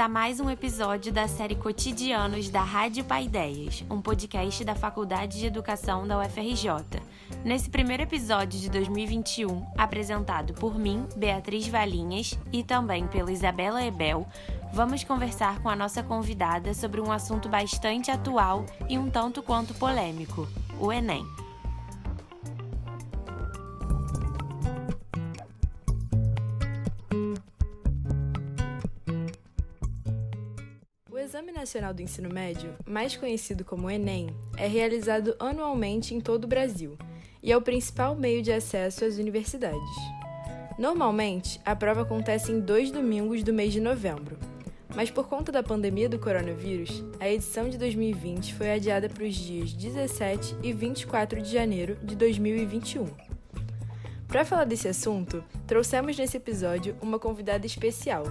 a mais um episódio da série Cotidianos da Rádio Paideias, um podcast da Faculdade de Educação da UFRJ. Nesse primeiro episódio de 2021, apresentado por mim, Beatriz Valinhas, e também pela Isabela Ebel, vamos conversar com a nossa convidada sobre um assunto bastante atual e um tanto quanto polêmico: o Enem. Nacional do Ensino Médio, mais conhecido como Enem, é realizado anualmente em todo o Brasil e é o principal meio de acesso às universidades. Normalmente, a prova acontece em dois domingos do mês de novembro, mas por conta da pandemia do coronavírus, a edição de 2020 foi adiada para os dias 17 e 24 de janeiro de 2021. Para falar desse assunto, trouxemos nesse episódio uma convidada especial,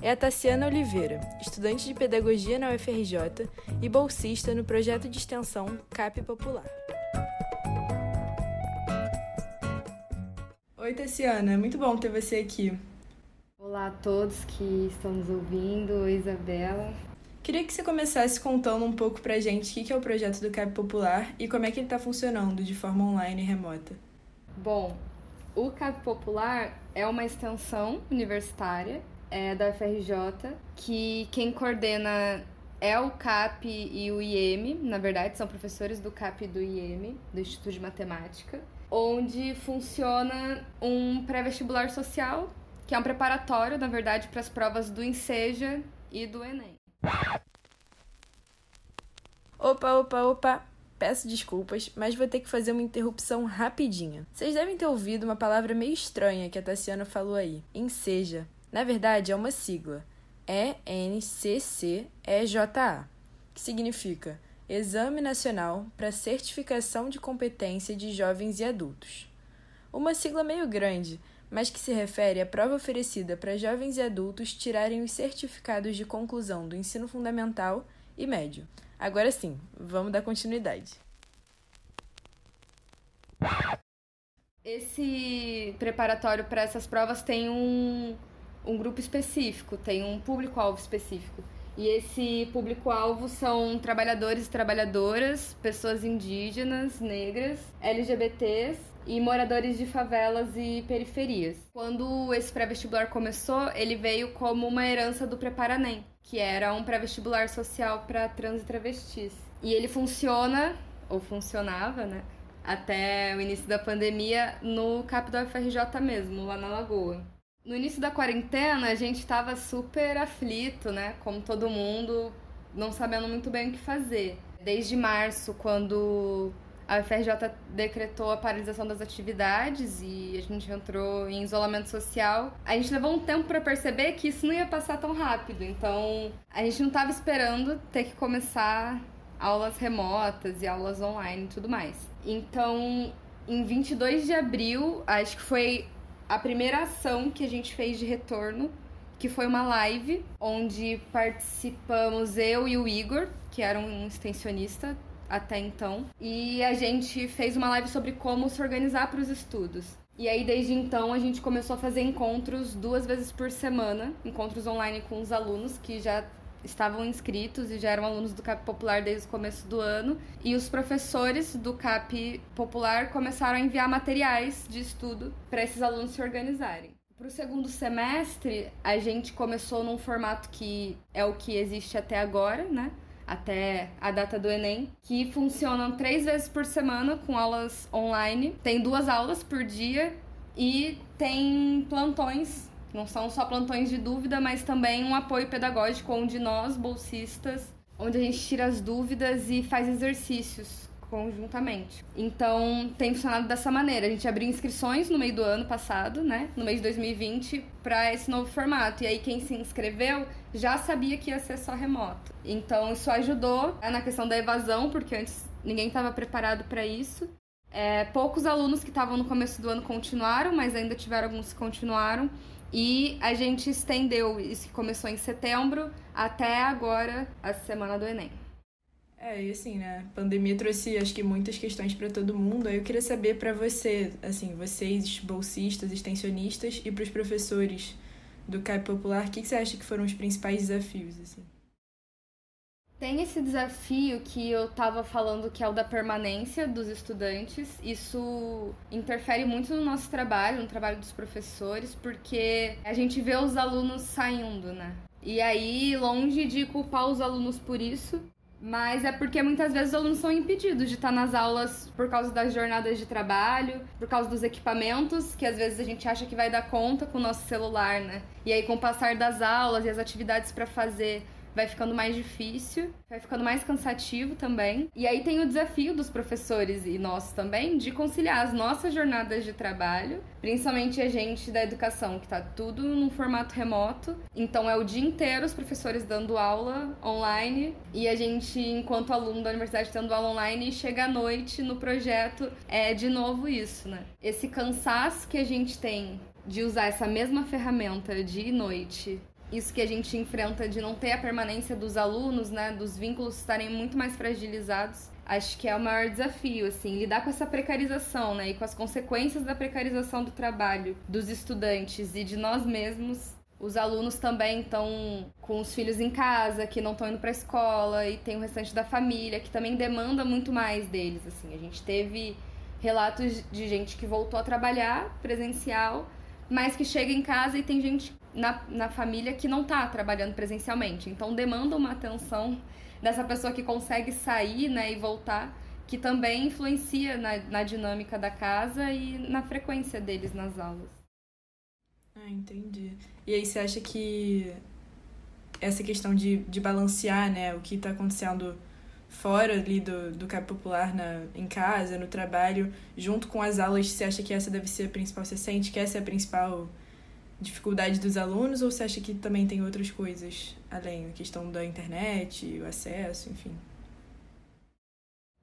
é a Tassiana Oliveira, estudante de pedagogia na UFRJ e bolsista no projeto de extensão CAP Popular. Oi, Tassiana, muito bom ter você aqui. Olá a todos que estão nos ouvindo, Oi, Isabela. Queria que você começasse contando um pouco pra gente o que é o projeto do CAP Popular e como é que ele está funcionando de forma online e remota. Bom, o CAP Popular é uma extensão universitária é da UFRJ, que quem coordena é o CAP e o IEM, na verdade, são professores do CAP e do IEM, do Instituto de Matemática, onde funciona um pré-vestibular social, que é um preparatório, na verdade, para as provas do INSEJA e do ENEM. Opa, opa, opa! Peço desculpas, mas vou ter que fazer uma interrupção rapidinha. Vocês devem ter ouvido uma palavra meio estranha que a Tassiana falou aí: enseja. Na verdade, é uma sigla, ENCCEJA, que significa Exame Nacional para Certificação de Competência de Jovens e Adultos. Uma sigla meio grande, mas que se refere à prova oferecida para jovens e adultos tirarem os certificados de conclusão do ensino fundamental e médio. Agora sim, vamos dar continuidade. Esse preparatório para essas provas tem um, um grupo específico, tem um público-alvo específico. E esse público-alvo são trabalhadores e trabalhadoras, pessoas indígenas, negras, LGBTs e moradores de favelas e periferias. Quando esse pré-vestibular começou, ele veio como uma herança do Preparanem, que era um pré-vestibular social para trans e travestis. E ele funciona, ou funcionava, né? Até o início da pandemia no CAP da UFRJ mesmo, lá na Lagoa. No início da quarentena, a gente estava super aflito, né? Como todo mundo, não sabendo muito bem o que fazer. Desde março, quando a UFRJ decretou a paralisação das atividades e a gente entrou em isolamento social, a gente levou um tempo para perceber que isso não ia passar tão rápido. Então, a gente não estava esperando ter que começar aulas remotas e aulas online e tudo mais. Então, em 22 de abril, acho que foi a primeira ação que a gente fez de retorno, que foi uma live onde participamos eu e o Igor, que era um extensionista até então, e a gente fez uma live sobre como se organizar para os estudos. E aí, desde então, a gente começou a fazer encontros duas vezes por semana, encontros online com os alunos que já estavam inscritos e já eram alunos do CAP Popular desde o começo do ano. E os professores do CAP Popular começaram a enviar materiais de estudo para esses alunos se organizarem. Para o segundo semestre, a gente começou num formato que é o que existe até agora, né? Até a data do Enem, que funcionam três vezes por semana com aulas online. Tem duas aulas por dia e tem plantões não são só plantões de dúvida, mas também um apoio pedagógico onde nós, bolsistas, onde a gente tira as dúvidas e faz exercícios conjuntamente. Então, tem funcionado dessa maneira. A gente abriu inscrições no meio do ano passado, né, no mês de 2020, para esse novo formato. E aí quem se inscreveu já sabia que ia ser só remoto. Então, isso ajudou na questão da evasão, porque antes ninguém estava preparado para isso. É, poucos alunos que estavam no começo do ano continuaram, mas ainda tiveram alguns que continuaram. E a gente estendeu, isso começou em setembro, até agora, a semana do Enem. É, e assim, né? A pandemia trouxe, acho que, muitas questões para todo mundo. Aí eu queria saber para você, assim, vocês, bolsistas, extensionistas, e para os professores do CAP Popular, o que, que você acha que foram os principais desafios? Assim? Tem esse desafio que eu estava falando que é o da permanência dos estudantes. Isso interfere muito no nosso trabalho, no trabalho dos professores, porque a gente vê os alunos saindo, né? E aí, longe de culpar os alunos por isso, mas é porque muitas vezes os alunos são impedidos de estar nas aulas por causa das jornadas de trabalho, por causa dos equipamentos, que às vezes a gente acha que vai dar conta com o nosso celular, né? E aí, com o passar das aulas e as atividades para fazer vai ficando mais difícil, vai ficando mais cansativo também. E aí tem o desafio dos professores e nós também de conciliar as nossas jornadas de trabalho, principalmente a gente da educação, que tá tudo num formato remoto. Então é o dia inteiro os professores dando aula online e a gente, enquanto aluno da universidade, dando aula online e chega à noite no projeto é de novo isso, né? Esse cansaço que a gente tem de usar essa mesma ferramenta dia e noite isso que a gente enfrenta de não ter a permanência dos alunos, né, dos vínculos estarem muito mais fragilizados, acho que é o maior desafio, assim, lidar com essa precarização, né, e com as consequências da precarização do trabalho dos estudantes e de nós mesmos. Os alunos também estão com os filhos em casa, que não estão indo para a escola, e tem o restante da família, que também demanda muito mais deles, assim. A gente teve relatos de gente que voltou a trabalhar presencial, mas que chega em casa e tem gente na, na família que não está trabalhando presencialmente. Então demanda uma atenção dessa pessoa que consegue sair né, e voltar, que também influencia na, na dinâmica da casa e na frequência deles nas aulas. Ah, entendi. E aí você acha que essa questão de, de balancear né, o que está acontecendo fora ali do, do CAP Popular na, em casa, no trabalho, junto com as aulas, você acha que essa deve ser a principal? Você sente que essa é a principal dificuldade dos alunos ou você acha que também tem outras coisas além, a questão da internet, o acesso, enfim?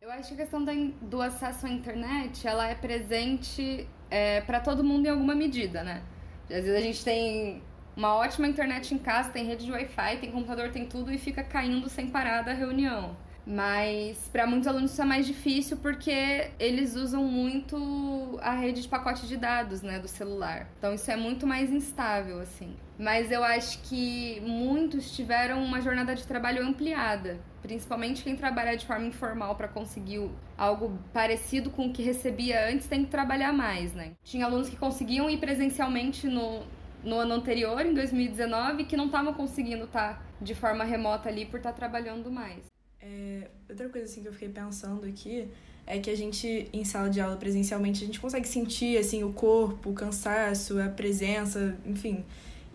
Eu acho que a questão do acesso à internet, ela é presente é, para todo mundo em alguma medida, né? Às vezes a gente tem uma ótima internet em casa, tem rede de Wi-Fi, tem computador, tem tudo e fica caindo sem parar da reunião. Mas para muitos alunos isso é mais difícil porque eles usam muito a rede de pacote de dados, né, do celular. Então isso é muito mais instável assim. Mas eu acho que muitos tiveram uma jornada de trabalho ampliada, principalmente quem trabalha de forma informal para conseguir algo parecido com o que recebia antes tem que trabalhar mais, né? Tinha alunos que conseguiam ir presencialmente no, no ano anterior, em 2019, que não estavam conseguindo estar tá de forma remota ali por estar tá trabalhando mais. É, outra coisa assim que eu fiquei pensando aqui é que a gente, em sala de aula presencialmente, a gente consegue sentir assim o corpo, o cansaço, a presença, enfim.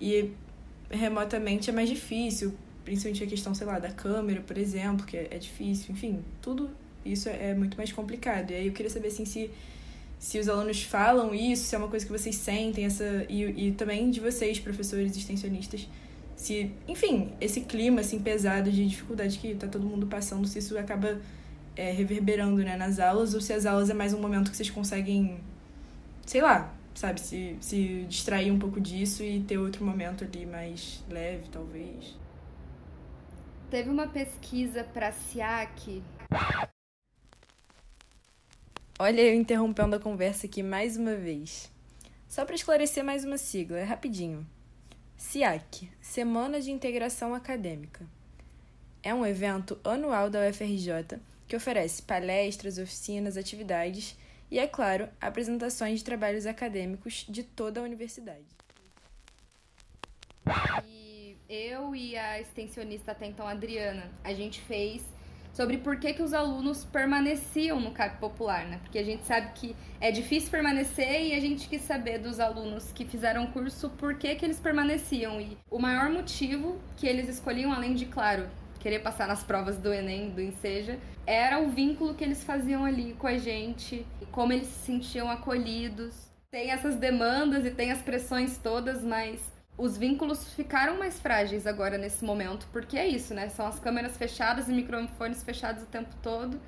E remotamente é mais difícil, principalmente a questão, sei lá, da câmera, por exemplo, que é, é difícil, enfim, tudo isso é, é muito mais complicado. E aí eu queria saber assim se se os alunos falam isso, se é uma coisa que vocês sentem, essa e, e também de vocês, professores extensionistas, se, enfim, esse clima assim pesado de dificuldade que tá todo mundo passando, se isso acaba é, reverberando né, nas aulas, ou se as aulas é mais um momento que vocês conseguem, sei lá, sabe, se, se distrair um pouco disso e ter outro momento ali mais leve, talvez. Teve uma pesquisa para SIAC. Olha, eu interrompendo a conversa aqui mais uma vez. Só para esclarecer mais uma sigla, é rapidinho. SIAC Semana de Integração Acadêmica. É um evento anual da UFRJ que oferece palestras, oficinas, atividades e, é claro, apresentações de trabalhos acadêmicos de toda a universidade. E eu e a extensionista até então, Adriana, a gente fez sobre por que, que os alunos permaneciam no CAP Popular, né? Porque a gente sabe que é difícil permanecer e a gente quis saber dos alunos que fizeram o curso por que, que eles permaneciam. E o maior motivo que eles escolhiam, além de, claro, querer passar nas provas do Enem, do Enseja, era o vínculo que eles faziam ali com a gente, como eles se sentiam acolhidos. Tem essas demandas e tem as pressões todas, mas os vínculos ficaram mais frágeis agora nesse momento, porque é isso, né? São as câmeras fechadas e microfones fechados o tempo todo.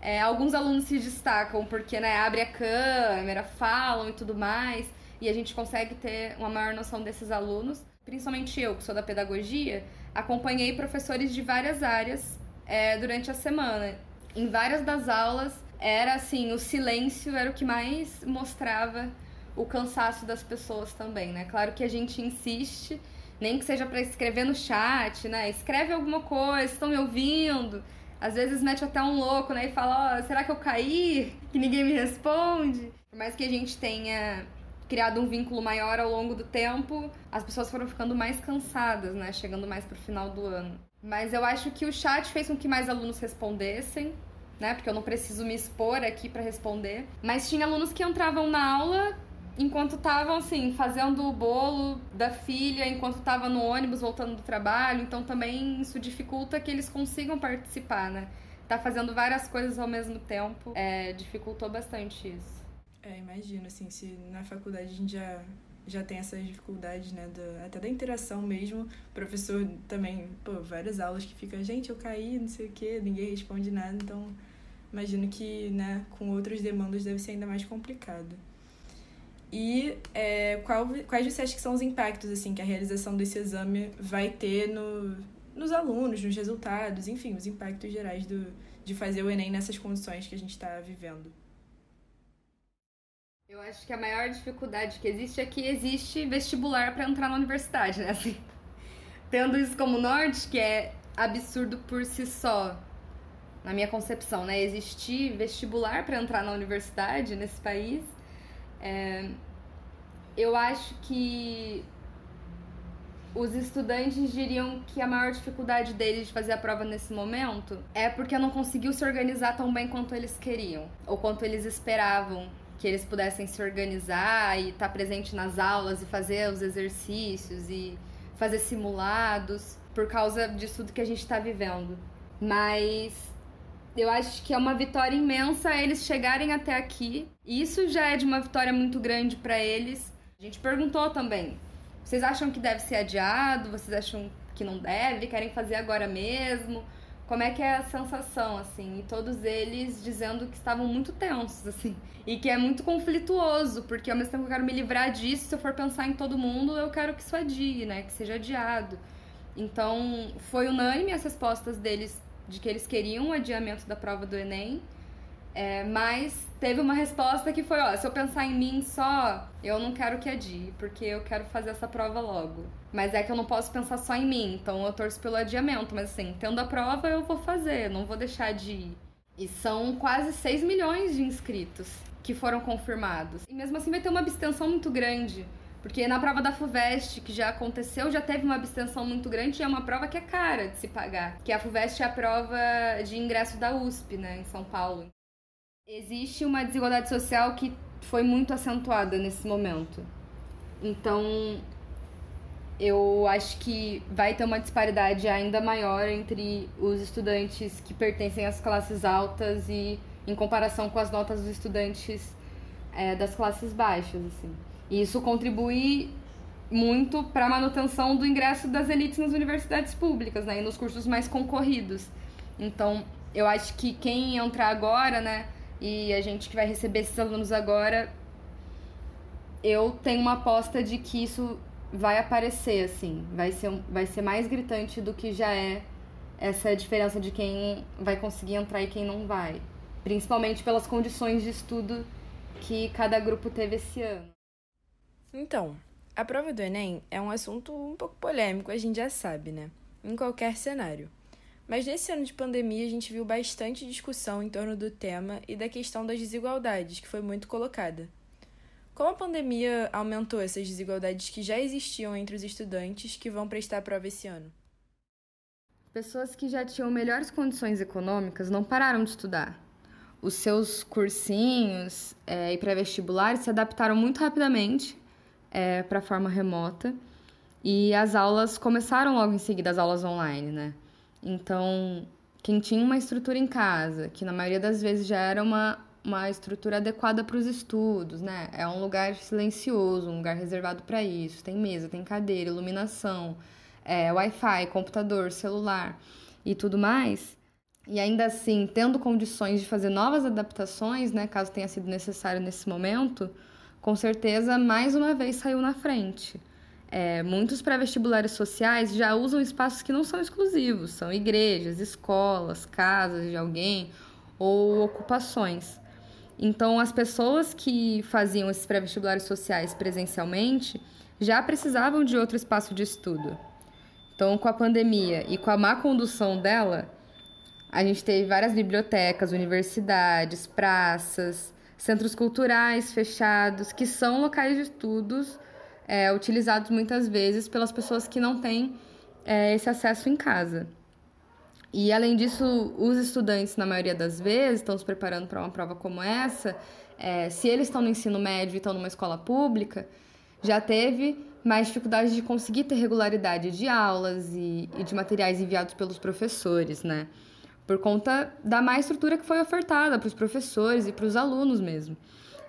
É, alguns alunos se destacam porque né, abre a câmera, falam e tudo mais, e a gente consegue ter uma maior noção desses alunos. Principalmente eu, que sou da pedagogia, acompanhei professores de várias áreas é, durante a semana. Em várias das aulas, era assim, o silêncio era o que mais mostrava o cansaço das pessoas também, né? Claro que a gente insiste, nem que seja para escrever no chat, né? Escreve alguma coisa, estão me ouvindo. Às vezes mete até um louco, né? E fala, ó, oh, será que eu caí? Que ninguém me responde. Por mais que a gente tenha criado um vínculo maior ao longo do tempo, as pessoas foram ficando mais cansadas, né? Chegando mais pro final do ano. Mas eu acho que o chat fez com que mais alunos respondessem, né? Porque eu não preciso me expor aqui para responder. Mas tinha alunos que entravam na aula enquanto estavam assim fazendo o bolo da filha, enquanto estava no ônibus voltando do trabalho, então também isso dificulta que eles consigam participar, né? Tá fazendo várias coisas ao mesmo tempo, é, dificultou bastante isso. É, imagino, assim, se na faculdade a gente já, já tem essas dificuldades, né, até da interação mesmo, professor também, pô, várias aulas que fica, gente, eu caí, não sei o quê, ninguém responde nada, então imagino que, né, com outras demandas deve ser ainda mais complicado. E é, qual, quais você acha que são os impactos assim que a realização desse exame vai ter no, nos alunos, nos resultados, enfim, os impactos gerais do, de fazer o Enem nessas condições que a gente está vivendo? Eu acho que a maior dificuldade que existe é que existe vestibular para entrar na universidade, né? Assim, tendo isso como norte, que é absurdo por si só, na minha concepção, né? Existir vestibular para entrar na universidade nesse país é, eu acho que os estudantes diriam que a maior dificuldade deles de fazer a prova nesse momento é porque não conseguiu se organizar tão bem quanto eles queriam, ou quanto eles esperavam que eles pudessem se organizar e estar presente nas aulas e fazer os exercícios e fazer simulados por causa disso tudo que a gente está vivendo. Mas eu acho que é uma vitória imensa eles chegarem até aqui. Isso já é de uma vitória muito grande para eles. A gente perguntou também: vocês acham que deve ser adiado? Vocês acham que não deve? Querem fazer agora mesmo? Como é que é a sensação, assim? E todos eles dizendo que estavam muito tensos, assim. E que é muito conflituoso, porque ao mesmo tempo que eu quero me livrar disso, se eu for pensar em todo mundo, eu quero que isso adie, né? Que seja adiado. Então, foi unânime as respostas deles de que eles queriam um adiamento da prova do Enem. É, mas teve uma resposta que foi, ó, se eu pensar em mim só, eu não quero que adie, porque eu quero fazer essa prova logo. Mas é que eu não posso pensar só em mim, então eu torço pelo adiamento. Mas assim, tendo a prova, eu vou fazer, não vou deixar de ir. E são quase 6 milhões de inscritos que foram confirmados. E mesmo assim vai ter uma abstenção muito grande. Porque na prova da FUVEST, que já aconteceu, já teve uma abstenção muito grande e é uma prova que é cara de se pagar. Que a FUVEST é a prova de ingresso da USP, né, em São Paulo. Existe uma desigualdade social que foi muito acentuada nesse momento. Então, eu acho que vai ter uma disparidade ainda maior entre os estudantes que pertencem às classes altas e em comparação com as notas dos estudantes é, das classes baixas, assim. Isso contribui muito para a manutenção do ingresso das elites nas universidades públicas, né, e nos cursos mais concorridos. Então, eu acho que quem entrar agora, né, e a gente que vai receber esses alunos agora, eu tenho uma aposta de que isso vai aparecer, assim, vai ser, vai ser mais gritante do que já é essa diferença de quem vai conseguir entrar e quem não vai. Principalmente pelas condições de estudo que cada grupo teve esse ano. Então, a prova do Enem é um assunto um pouco polêmico, a gente já sabe, né? Em qualquer cenário. Mas nesse ano de pandemia a gente viu bastante discussão em torno do tema e da questão das desigualdades, que foi muito colocada. Como a pandemia aumentou essas desigualdades que já existiam entre os estudantes que vão prestar a prova esse ano? Pessoas que já tinham melhores condições econômicas não pararam de estudar. Os seus cursinhos é, e pré-vestibulares se adaptaram muito rapidamente é, para a forma remota. E as aulas começaram logo em seguida, as aulas online, né? Então, quem tinha uma estrutura em casa, que na maioria das vezes já era uma, uma estrutura adequada para os estudos, né? É um lugar silencioso, um lugar reservado para isso. Tem mesa, tem cadeira, iluminação, é, Wi-Fi, computador, celular e tudo mais. E ainda assim, tendo condições de fazer novas adaptações, né, caso tenha sido necessário nesse momento, com certeza mais uma vez saiu na frente. É, muitos pré-vestibulares sociais já usam espaços que não são exclusivos, são igrejas, escolas, casas de alguém ou ocupações. Então, as pessoas que faziam esses pré-vestibulares sociais presencialmente já precisavam de outro espaço de estudo. Então, com a pandemia e com a má condução dela, a gente teve várias bibliotecas, universidades, praças, centros culturais fechados, que são locais de estudos é, utilizados muitas vezes pelas pessoas que não têm é, esse acesso em casa. E além disso, os estudantes, na maioria das vezes, estão se preparando para uma prova como essa. É, se eles estão no ensino médio e estão numa escola pública, já teve mais dificuldade de conseguir ter regularidade de aulas e, e de materiais enviados pelos professores, né? Por conta da má estrutura que foi ofertada para os professores e para os alunos mesmo.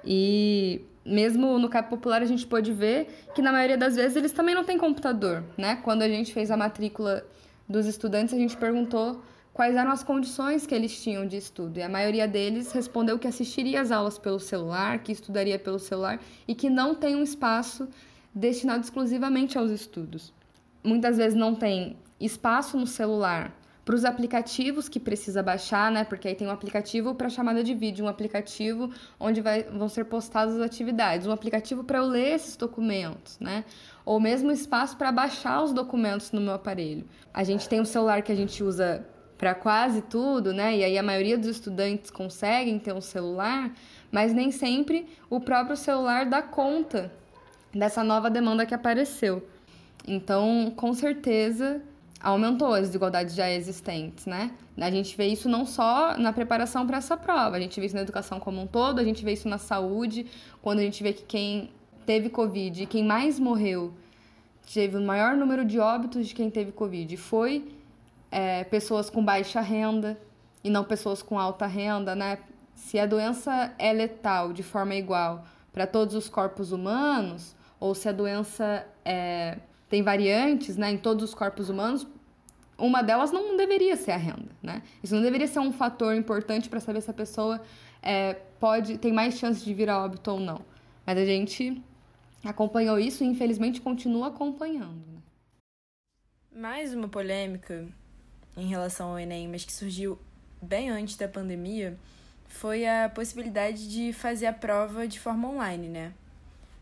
E mesmo no CAP Popular a gente pôde ver que na maioria das vezes eles também não têm computador, né? Quando a gente fez a matrícula dos estudantes, a gente perguntou quais eram as condições que eles tinham de estudo. E a maioria deles respondeu que assistiria às aulas pelo celular, que estudaria pelo celular e que não tem um espaço destinado exclusivamente aos estudos. Muitas vezes não tem espaço no celular para os aplicativos que precisa baixar, né? Porque aí tem um aplicativo para chamada de vídeo, um aplicativo onde vai, vão ser postadas as atividades, um aplicativo para eu ler esses documentos, né? Ou mesmo espaço para baixar os documentos no meu aparelho. A gente tem um celular que a gente usa para quase tudo, né? E aí a maioria dos estudantes conseguem ter um celular, mas nem sempre o próprio celular dá conta dessa nova demanda que apareceu. Então, com certeza, aumentou as desigualdades já existentes, né? A gente vê isso não só na preparação para essa prova, a gente vê isso na educação como um todo, a gente vê isso na saúde, quando a gente vê que quem teve Covid quem mais morreu, teve o maior número de óbitos de quem teve Covid, foi é, pessoas com baixa renda e não pessoas com alta renda, né? Se a doença é letal de forma igual para todos os corpos humanos, ou se a doença é, tem variantes né, em todos os corpos humanos, uma delas não deveria ser a renda, né? Isso não deveria ser um fator importante para saber se a pessoa é, pode tem mais chance de vir a óbito ou não. Mas a gente acompanhou isso e infelizmente continua acompanhando. Né? Mais uma polêmica em relação ao Enem, mas que surgiu bem antes da pandemia, foi a possibilidade de fazer a prova de forma online, né?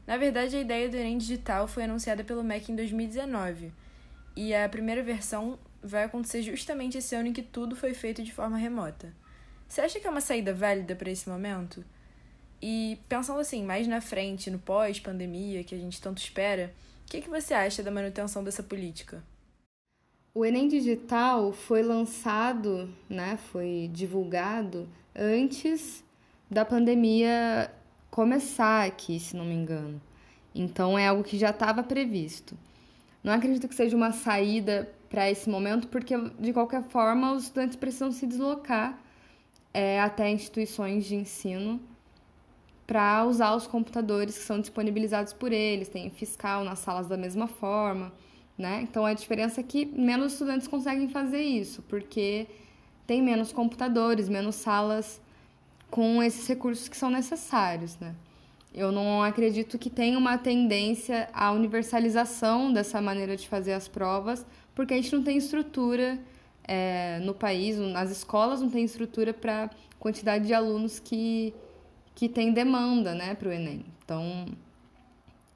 Na verdade, a ideia do Enem Digital foi anunciada pelo MEC em 2019, e a primeira versão vai acontecer justamente esse ano em que tudo foi feito de forma remota. Você acha que é uma saída válida para esse momento? E pensando assim, mais na frente, no pós-pandemia, que a gente tanto espera, o que, que você acha da manutenção dessa política? O Enem Digital foi lançado, né, foi divulgado antes da pandemia começar aqui, se não me engano. Então é algo que já estava previsto. Não acredito que seja uma saída para esse momento, porque de qualquer forma os estudantes precisam se deslocar é, até instituições de ensino para usar os computadores que são disponibilizados por eles, tem fiscal nas salas da mesma forma, né? Então a diferença é que menos estudantes conseguem fazer isso, porque tem menos computadores, menos salas com esses recursos que são necessários, né? Eu não acredito que tenha uma tendência à universalização dessa maneira de fazer as provas, porque a gente não tem estrutura é, no país, nas escolas não tem estrutura para quantidade de alunos que, que tem demanda né, para o Enem. Então,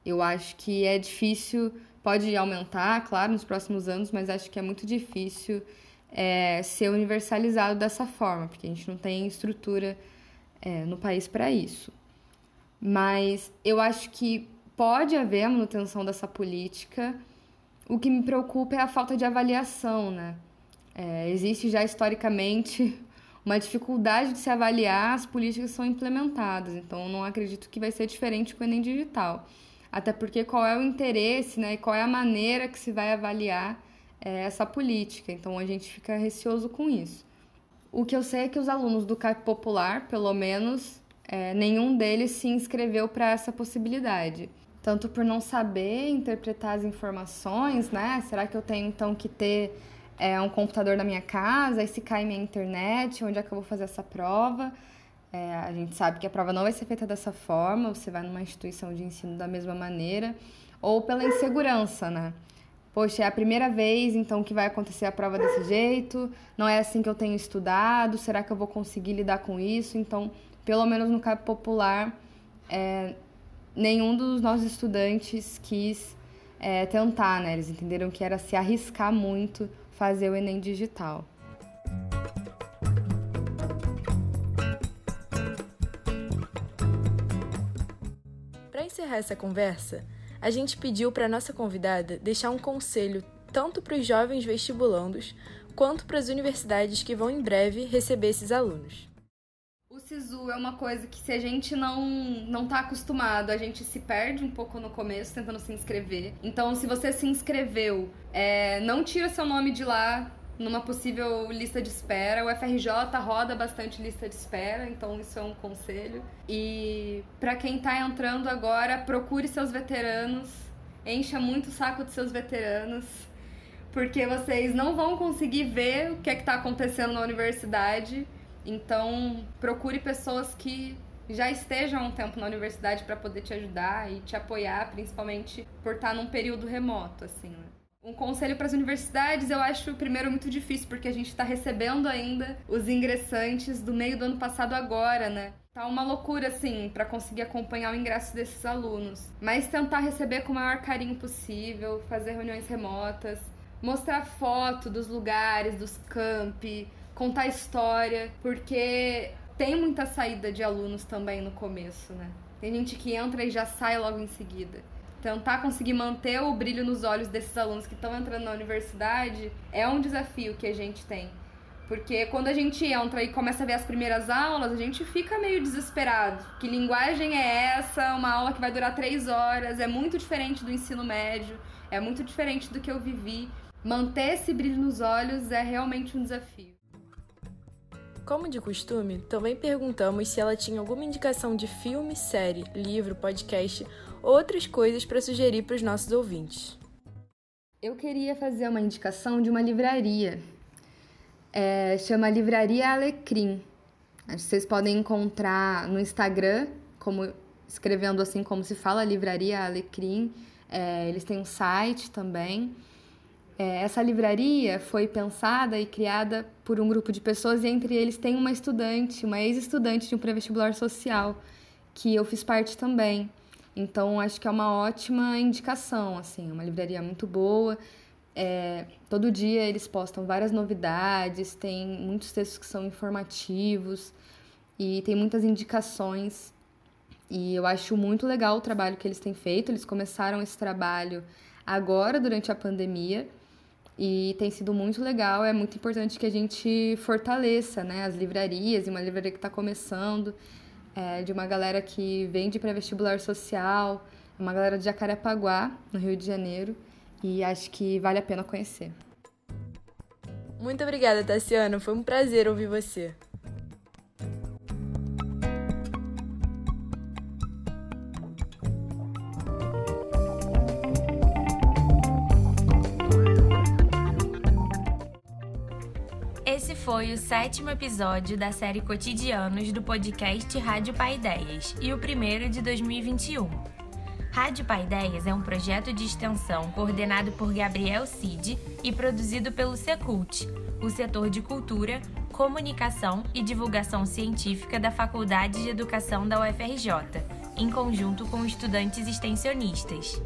eu acho que é difícil, pode aumentar, claro, nos próximos anos, mas acho que é muito difícil é, ser universalizado dessa forma, porque a gente não tem estrutura é, no país para isso. Mas eu acho que pode haver a manutenção dessa política. O que me preocupa é a falta de avaliação, né? É, existe já historicamente uma dificuldade de se avaliar as políticas que são implementadas. Então, não acredito que vai ser diferente com o Enem Digital. Até porque qual é o interesse né, e qual é a maneira que se vai avaliar é, essa política. Então, a gente fica receoso com isso. O que eu sei é que os alunos do CAP Popular, pelo menos, é, nenhum deles se inscreveu para essa possibilidade. Tanto por não saber interpretar as informações, né? Será que eu tenho então que ter é, um computador na minha casa? E se cai minha internet, onde é que eu vou fazer essa prova? É, a gente sabe que a prova não vai ser feita dessa forma, você vai numa instituição de ensino da mesma maneira, ou pela insegurança, né? Poxa, é a primeira vez então que vai acontecer a prova desse jeito, não é assim que eu tenho estudado, será que eu vou conseguir lidar com isso? Então, pelo menos no CAP Popular, é, nenhum dos nossos estudantes quis é, tentar, né? Eles entenderam que era se arriscar muito fazer o Enem digital. Para encerrar essa conversa, a gente pediu para nossa convidada deixar um conselho tanto para os jovens vestibulandos quanto para as universidades que vão em breve receber esses alunos. O SISU é uma coisa que se a gente não não tá acostumado, a gente se perde um pouco no começo tentando se inscrever. Então, se você se inscreveu, é, não tira seu nome de lá numa possível lista de espera. O FRJ roda bastante lista de espera, então isso é um conselho. E para quem tá entrando agora, procure seus veteranos, encha muito o saco de seus veteranos, porque vocês não vão conseguir ver o que é que tá acontecendo na universidade. Então, procure pessoas que já estejam um tempo na universidade para poder te ajudar e te apoiar, principalmente por estar num período remoto, assim, né? Um conselho para as universidades, eu acho primeiro muito difícil, porque a gente está recebendo ainda os ingressantes do meio do ano passado agora, né? Tá uma loucura, assim, para conseguir acompanhar o ingresso desses alunos. Mas tentar receber com o maior carinho possível, fazer reuniões remotas, mostrar foto dos lugares, dos campi, contar história, porque tem muita saída de alunos também no começo, né? Tem gente que entra e já sai logo em seguida tentar conseguir manter o brilho nos olhos desses alunos que estão entrando na universidade é um desafio que a gente tem. Porque quando a gente entra e começa a ver as primeiras aulas, a gente fica meio desesperado. Que linguagem é essa? Uma aula que vai durar três horas, é muito diferente do ensino médio, é muito diferente do que eu vivi. Manter esse brilho nos olhos é realmente um desafio. Como de costume, também perguntamos se ela tinha alguma indicação de filme, série, livro, podcast ou outras coisas para sugerir para os nossos ouvintes. Eu queria fazer uma indicação de uma livraria. É, chama Livraria Alecrim. Vocês podem encontrar no Instagram, como escrevendo assim como se fala, Livraria Alecrim. É, eles têm um site também. É, essa livraria foi pensada e criada por um grupo de pessoas e entre eles tem uma estudante, uma ex-estudante de um pré-vestibular social, que eu fiz parte também. Então, acho que é uma ótima indicação, assim, uma livraria muito boa. É, todo dia eles postam várias novidades, tem muitos textos que são informativos e tem muitas indicações. E eu acho muito legal o trabalho que eles têm feito. Eles começaram esse trabalho agora, durante a pandemia, e tem sido muito legal, é muito importante que a gente fortaleça né, as livrarias, e uma livraria que está começando, é, de uma galera que vem de pré-vestibular social, uma galera de Jacarepaguá, no Rio de Janeiro, e acho que vale a pena conhecer. Muito obrigada, Tassiana, foi um prazer ouvir você. Foi o sétimo episódio da série Cotidianos do podcast Rádio Paideias e o primeiro de 2021. Rádio Paideias é um projeto de extensão coordenado por Gabriel Cid e produzido pelo Secult, o setor de cultura, comunicação e divulgação científica da Faculdade de Educação da UFRJ, em conjunto com estudantes extensionistas.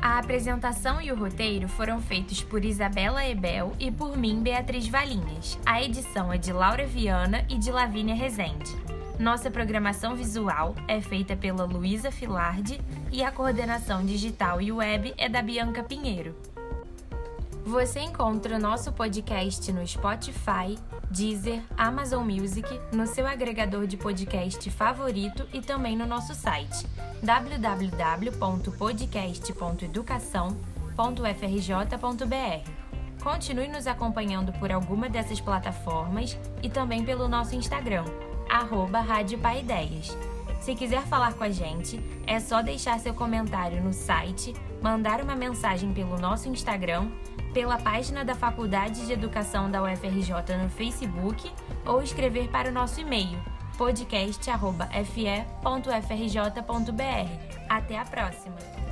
A apresentação e o roteiro foram feitos por Isabela Ebel e por mim, Beatriz Valinhas. A edição é de Laura Viana e de Lavínia Rezende. Nossa programação visual é feita pela Luísa Filardi e a coordenação digital e web é da Bianca Pinheiro. Você encontra nosso podcast no Spotify, Deezer, Amazon Music, no seu agregador de podcast favorito e também no nosso site www.podcast.educação.frj.br. Continue nos acompanhando por alguma dessas plataformas e também pelo nosso Instagram, arroba. Se quiser falar com a gente, é só deixar seu comentário no site, mandar uma mensagem pelo nosso Instagram pela página da Faculdade de Educação da UFRJ no Facebook ou escrever para o nosso e-mail podcast.fe.frj.br. Até a próxima!